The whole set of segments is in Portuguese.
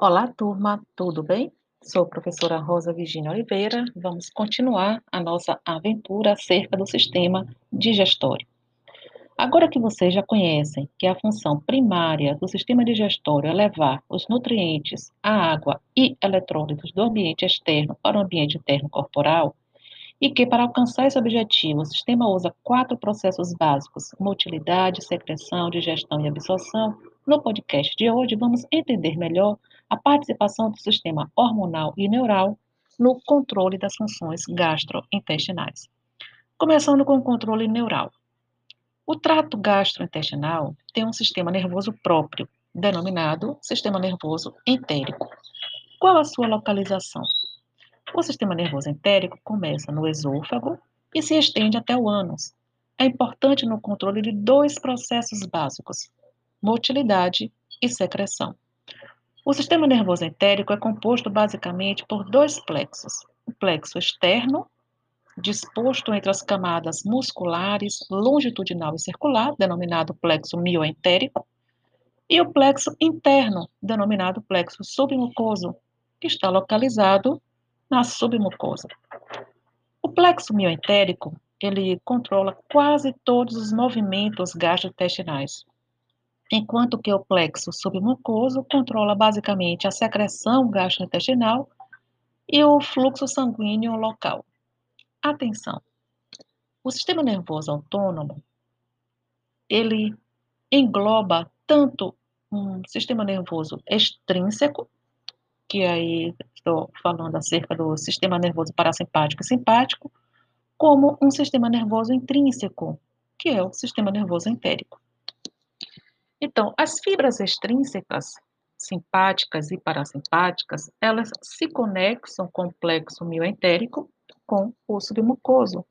Olá, turma, tudo bem? Sou a professora Rosa Virginia Oliveira. Vamos continuar a nossa aventura acerca do sistema digestório. Agora que vocês já conhecem que a função primária do sistema digestório é levar os nutrientes, a água e eletrólitos do ambiente externo para o ambiente interno corporal, e que para alcançar esse objetivo o sistema usa quatro processos básicos: motilidade, secreção, digestão e absorção, no podcast de hoje vamos entender melhor a participação do sistema hormonal e neural no controle das funções gastrointestinais. Começando com o controle neural. O trato gastrointestinal tem um sistema nervoso próprio, denominado sistema nervoso entérico. Qual a sua localização? O sistema nervoso entérico começa no esôfago e se estende até o ânus. É importante no controle de dois processos básicos: motilidade e secreção. O sistema nervoso entérico é composto basicamente por dois plexos: o plexo externo, disposto entre as camadas musculares longitudinal e circular, denominado plexo mioentérico, e o plexo interno, denominado plexo submucoso, que está localizado na submucosa. O plexo mioentérico, ele controla quase todos os movimentos gastrointestinais, enquanto que o plexo submucoso controla basicamente a secreção gastrointestinal e o fluxo sanguíneo local. Atenção! O sistema nervoso autônomo, ele engloba tanto um sistema nervoso extrínseco, que aí estou falando acerca do sistema nervoso parasimpático e simpático, como um sistema nervoso intrínseco, que é o sistema nervoso entérico. Então, as fibras extrínsecas, simpáticas e parasimpáticas, elas se conexam com o plexo mioentérico com o submucoso.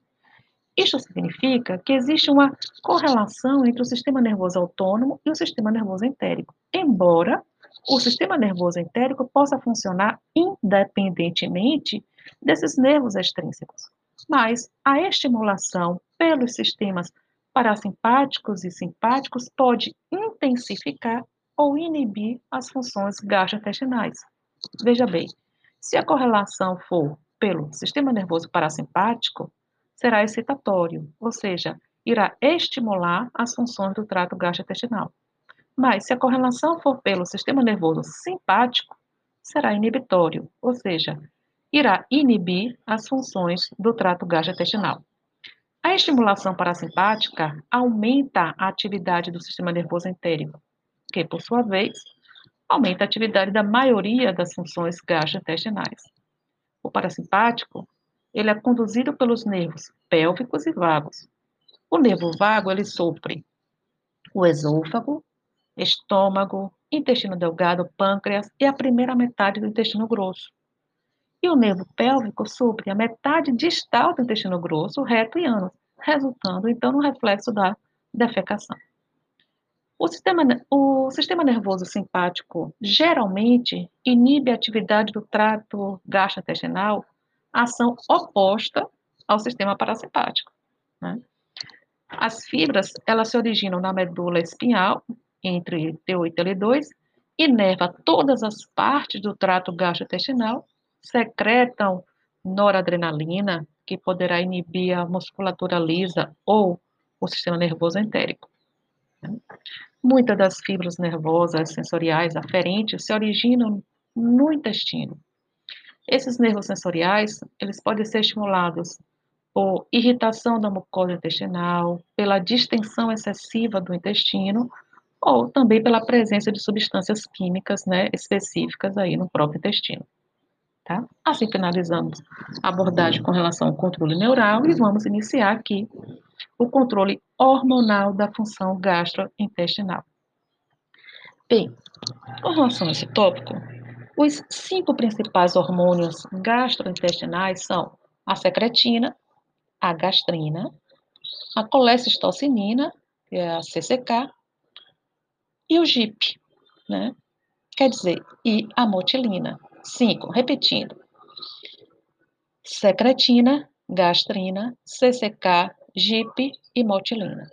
Isto significa que existe uma correlação entre o sistema nervoso autônomo e o sistema nervoso entérico, embora o sistema nervoso entérico possa funcionar independentemente desses nervos extrínsecos. Mas a estimulação pelos sistemas parasimpáticos e simpáticos pode intensificar ou inibir as funções gastrointestinais. Veja bem, se a correlação for pelo sistema nervoso parasimpático, será excitatório, ou seja, irá estimular as funções do trato gastrointestinal. Mas se a correlação for pelo sistema nervoso simpático, será inibitório, ou seja, irá inibir as funções do trato gastrointestinal. A estimulação parasimpática aumenta a atividade do sistema nervoso entérico, que, por sua vez, aumenta a atividade da maioria das funções gastrointestinais. O parasimpático, ele é conduzido pelos nervos pélvicos e vagos. O nervo vago, ele sofre o esôfago, estômago, intestino delgado, pâncreas e a primeira metade do intestino grosso. E o nervo pélvico supre a metade distal do intestino grosso, reto e ânus, resultando então no reflexo da defecação. O sistema, o sistema nervoso simpático geralmente inibe a atividade do trato gastrointestinal, ação oposta ao sistema parasimpático. Né? As fibras, elas se originam na medula espinhal, entre T8 e L2, inerva todas as partes do trato gastrointestinal secretam noradrenalina, que poderá inibir a musculatura lisa ou o sistema nervoso entérico. Muitas das fibras nervosas sensoriais aferentes se originam no intestino. Esses nervos sensoriais, eles podem ser estimulados por irritação da mucosa intestinal, pela distensão excessiva do intestino, ou também pela presença de substâncias químicas né, específicas aí no próprio intestino. Tá? Assim finalizamos a abordagem com relação ao controle neural e vamos iniciar aqui o controle hormonal da função gastrointestinal. Bem, com relação a esse tópico, os cinco principais hormônios gastrointestinais são a secretina, a gastrina, a colecistocinina, que é a CCK, e o GIP, né? Quer dizer, e a motilina. 5. Repetindo. Secretina, gastrina, CCK, GIP e motilina.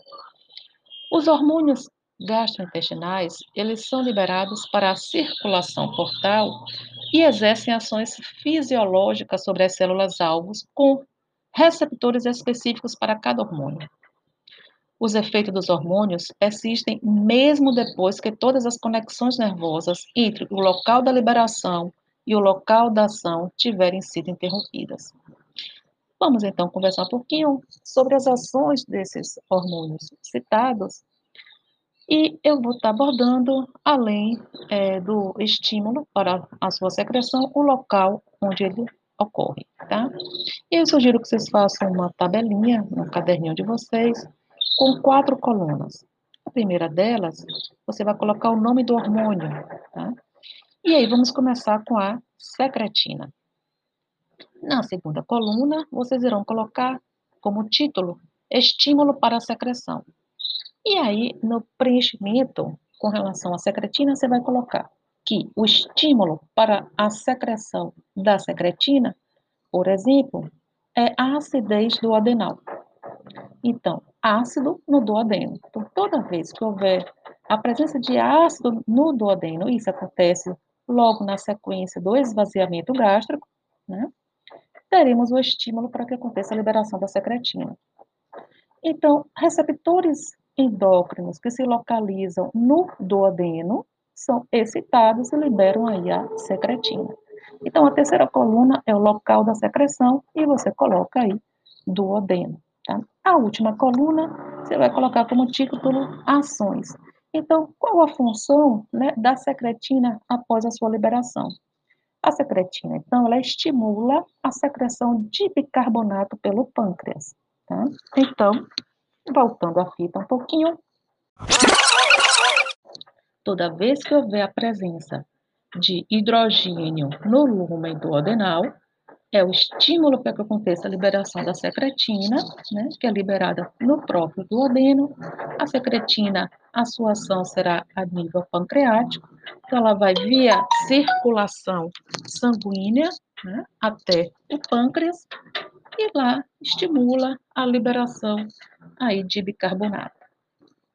Os hormônios gastrointestinais, eles são liberados para a circulação portal e exercem ações fisiológicas sobre as células alvos com receptores específicos para cada hormônio. Os efeitos dos hormônios persistem mesmo depois que todas as conexões nervosas entre o local da liberação e o local da ação tiverem sido interrompidas. Vamos então conversar um pouquinho sobre as ações desses hormônios citados e eu vou estar abordando, além é, do estímulo para a sua secreção, o local onde ele ocorre, tá? E eu sugiro que vocês façam uma tabelinha no caderninho de vocês com quatro colunas. A primeira delas, você vai colocar o nome do hormônio, tá? E aí vamos começar com a secretina. Na segunda coluna, vocês irão colocar como título estímulo para a secreção. E aí, no preenchimento com relação à secretina, você vai colocar que o estímulo para a secreção da secretina, por exemplo, é a acidez do adenal. Então, ácido no duodeno. Então, toda vez que houver a presença de ácido no duodeno, isso acontece logo na sequência do esvaziamento gástrico, né, teremos o estímulo para que aconteça a liberação da secretina. Então, receptores endócrinos que se localizam no duodeno são excitados e liberam aí a secretina. Então, a terceira coluna é o local da secreção e você coloca aí duodeno. Tá? A última coluna, você vai colocar como título ações. Então, qual a função né, da secretina após a sua liberação? A secretina, então, ela estimula a secreção de bicarbonato pelo pâncreas. Tá? Então, voltando a fita um pouquinho, toda vez que houver a presença de hidrogênio no lúmen do adenal, é o estímulo para que aconteça a liberação da secretina, né, que é liberada no próprio duodeno. A secretina, a sua ação será a nível pancreático, então ela vai via circulação sanguínea né, até o pâncreas e lá estimula a liberação aí de bicarbonato.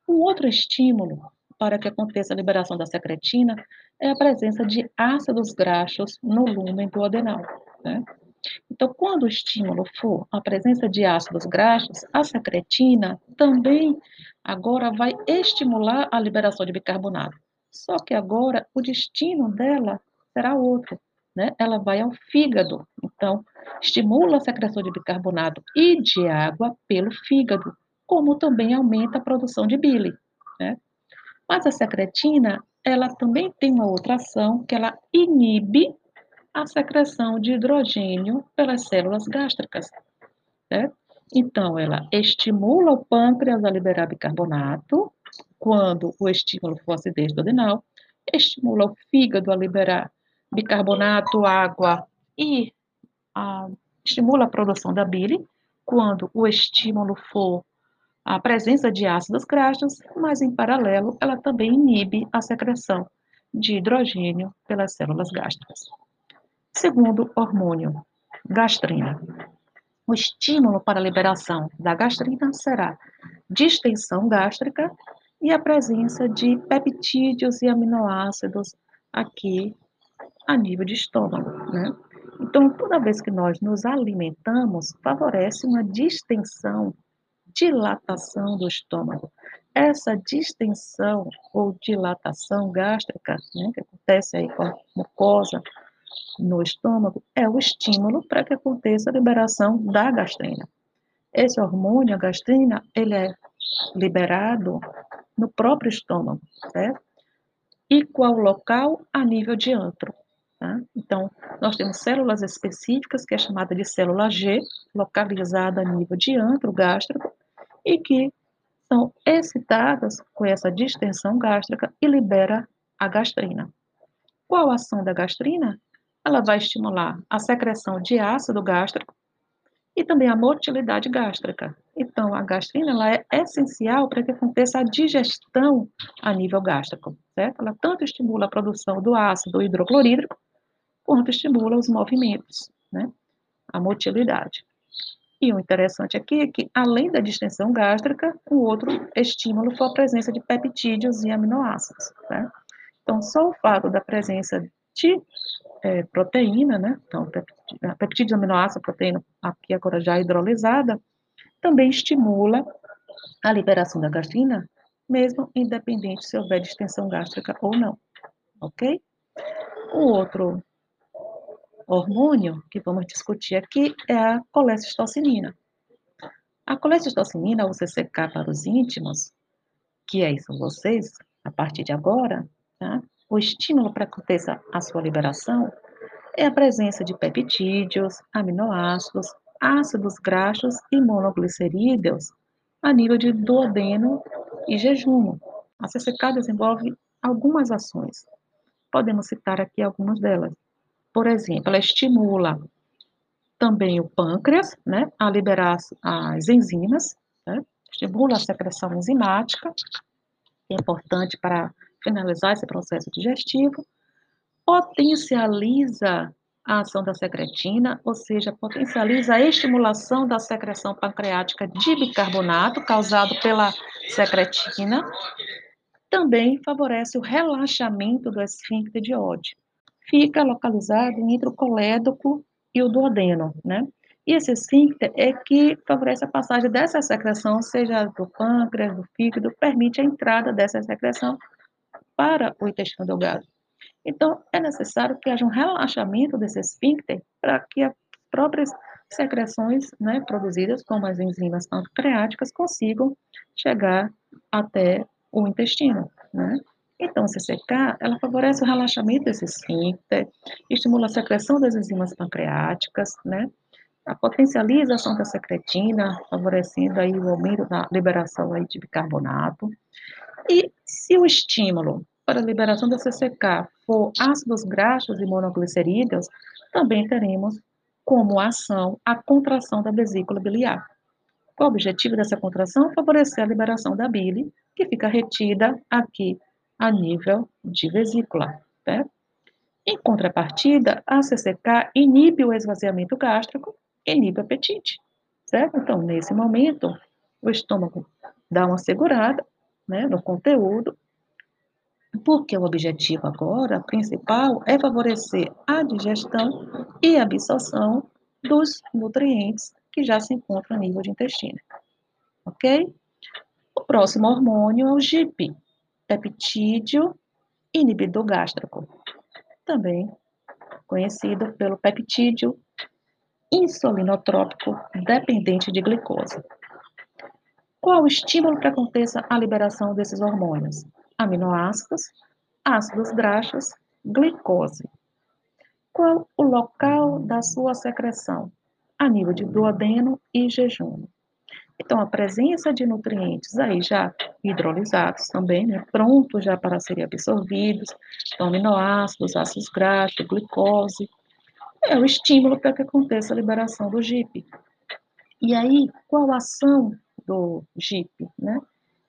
Um outro estímulo para que aconteça a liberação da secretina é a presença de ácidos graxos no lúmen do adenal. Né? Então, quando o estímulo for a presença de ácidos graxos, a secretina também agora vai estimular a liberação de bicarbonato. Só que agora o destino dela será outro, né? Ela vai ao fígado. Então, estimula a secreção de bicarbonato e de água pelo fígado, como também aumenta a produção de bile, né? Mas a secretina, ela também tem uma outra ação que ela inibe a secreção de hidrogênio pelas células gástricas. Certo? Então, ela estimula o pâncreas a liberar bicarbonato, quando o estímulo for acidez do adenal, estimula o fígado a liberar bicarbonato, água e a, estimula a produção da bile, quando o estímulo for a presença de ácidos graxos, mas em paralelo ela também inibe a secreção de hidrogênio pelas células gástricas. Segundo hormônio, gastrina. O estímulo para a liberação da gastrina será distensão gástrica e a presença de peptídeos e aminoácidos aqui a nível de estômago, né? Então, toda vez que nós nos alimentamos, favorece uma distensão, dilatação do estômago. Essa distensão ou dilatação gástrica, né, que acontece aí com a mucosa no estômago é o estímulo para que aconteça a liberação da gastrina. Esse hormônio, a gastrina, ele é liberado no próprio estômago, certo? E qual local? A nível de antro. Tá? Então, nós temos células específicas, que é chamada de célula G, localizada a nível de antro gástrico, e que são excitadas com essa distensão gástrica e libera a gastrina. Qual a ação da gastrina? Ela vai estimular a secreção de ácido gástrico e também a motilidade gástrica. Então, a gastrina ela é essencial para que aconteça a digestão a nível gástrico, certo? Ela tanto estimula a produção do ácido hidroclorídrico, quanto estimula os movimentos, né? A motilidade. E o interessante aqui é que, além da distensão gástrica, o outro estímulo foi a presença de peptídeos e aminoácidos. Né? Então, só o fato da presença de é, proteína, né? Então, peptídeos, aminoácidos, proteína aqui agora já hidrolisada, também estimula a liberação da gastrina, mesmo independente se houver distensão gástrica ou não, ok? O outro hormônio que vamos discutir aqui é a colecistocinina. A colecistocinina, ou CCK para os íntimos, que é isso vocês, a partir de agora, tá? O estímulo para que aconteça a sua liberação é a presença de peptídeos, aminoácidos, ácidos graxos e monoglicerídeos a nível de duodeno e jejum. A CCK desenvolve algumas ações. Podemos citar aqui algumas delas. Por exemplo, ela estimula também o pâncreas, né, a liberar as enzimas, né, estimula a secreção enzimática, que é importante para finalizar esse processo digestivo, potencializa a ação da secretina, ou seja, potencializa a estimulação da secreção pancreática de bicarbonato causado pela secretina, também favorece o relaxamento do esfíncter de Oddi. Fica localizado entre o colédoco e o duodeno, né? E esse esfíncter é que favorece a passagem dessa secreção, seja do pâncreas, do fígado, permite a entrada dessa secreção para o intestino delgado. Então, é necessário que haja um relaxamento desse esfíncter para que as próprias secreções né, produzidas, como as enzimas pancreáticas, consigam chegar até o intestino. Né? Então, a CCK, ela favorece o relaxamento desse esfíncter, estimula a secreção das enzimas pancreáticas, né? A potencializa a ação da secretina, favorecendo aí o aumento da liberação aí de bicarbonato. E se o estímulo para a liberação da CCK for ácidos graxos e monoglicerídeos, também teremos como ação a contração da vesícula biliar. O objetivo dessa contração? Favorecer a liberação da bile, que fica retida aqui a nível de vesícula. Né? Em contrapartida, a CCK inibe o esvaziamento gástrico, inibe o apetite. Certo? Então, nesse momento, o estômago dá uma segurada né, no conteúdo, porque o objetivo agora, principal, é favorecer a digestão e a absorção dos nutrientes que já se encontram a nível de intestino. Ok? O próximo hormônio é o GIP, peptídeo inibidor gástrico, também conhecido pelo peptídeo insulinotrópico dependente de glicose. Qual o estímulo que aconteça a liberação desses hormônios? Aminoácidos, ácidos graxos, glicose. Qual o local da sua secreção? A nível de duodeno e jejum. Então, a presença de nutrientes aí já hidrolizados também, né, prontos já para serem absorvidos, então, aminoácidos, ácidos graxos, glicose, é o estímulo para que aconteça a liberação do GIP. E aí, qual ação do GIP? Né?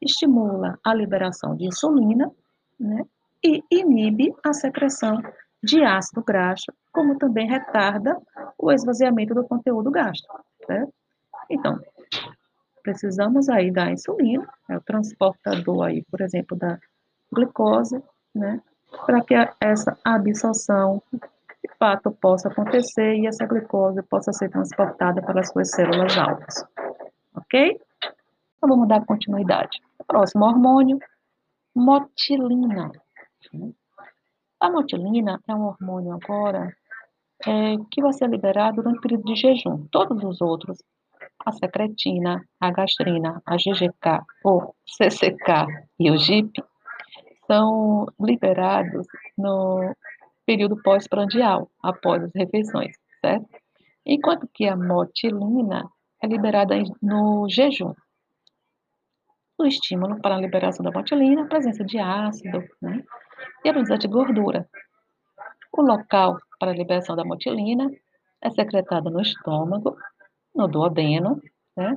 Estimula a liberação de insulina né, e inibe a secreção de ácido graxo, como também retarda o esvaziamento do conteúdo gástrico. Certo? Então, precisamos aí da insulina, é o transportador aí, por exemplo, da glicose, né, para que essa absorção de fato possa acontecer e essa glicose possa ser transportada pelas suas células alvas. Ok? Então vamos dar continuidade. Próximo hormônio, motilina. A motilina é um hormônio agora é, que vai ser liberado durante o período de jejum. Todos os outros a secretina, a gastrina, a GGK, o CCK e o GIP são liberados no período pós-prandial, após as refeições, certo? Enquanto que a motilina é liberada no jejum. O estímulo para a liberação da motilina a presença de ácido né? e a presença de gordura. O local para a liberação da motilina é secretado no estômago no duodeno, né?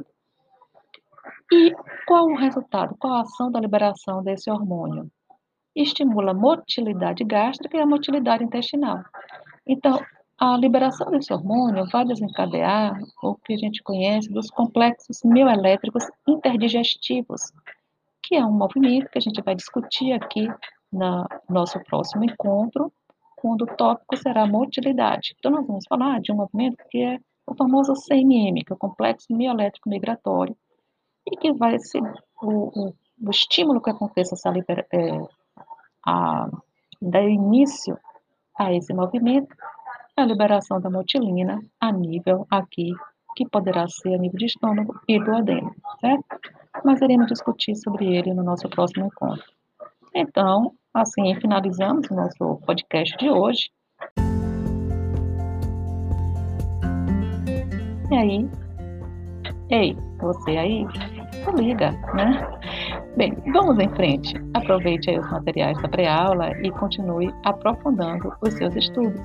E qual o resultado? Qual a ação da liberação desse hormônio? Estimula a motilidade gástrica e a motilidade intestinal. Então, A liberação desse hormônio vai desencadear o que a gente conhece dos complexos mioelétricos interdigestivos, que é um movimento que a gente vai discutir aqui no nosso próximo encontro, quando o tópico será motilidade. Então, nós vamos falar de um movimento que é o famoso CMM, que é o complexo mioelétrico migratório, e que vai ser o, o, o estímulo que aconteça essa libera, é, a, dar início a esse movimento a liberação da motilina a nível aqui, que poderá ser a nível de estômago e do adeno, certo? Mas iremos discutir sobre ele no nosso próximo encontro. Então, assim finalizamos o nosso podcast de hoje. E aí, ei, você aí, se liga, né? Bem, vamos em frente. Aproveite aí os materiais da pré-aula e continue aprofundando os seus estudos.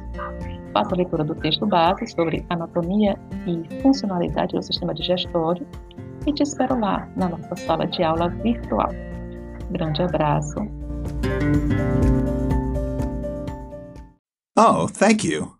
Faça a leitura do texto base sobre anatomia e funcionalidade do sistema digestório e te espero lá na nossa sala de aula virtual. Grande abraço. Oh, thank you.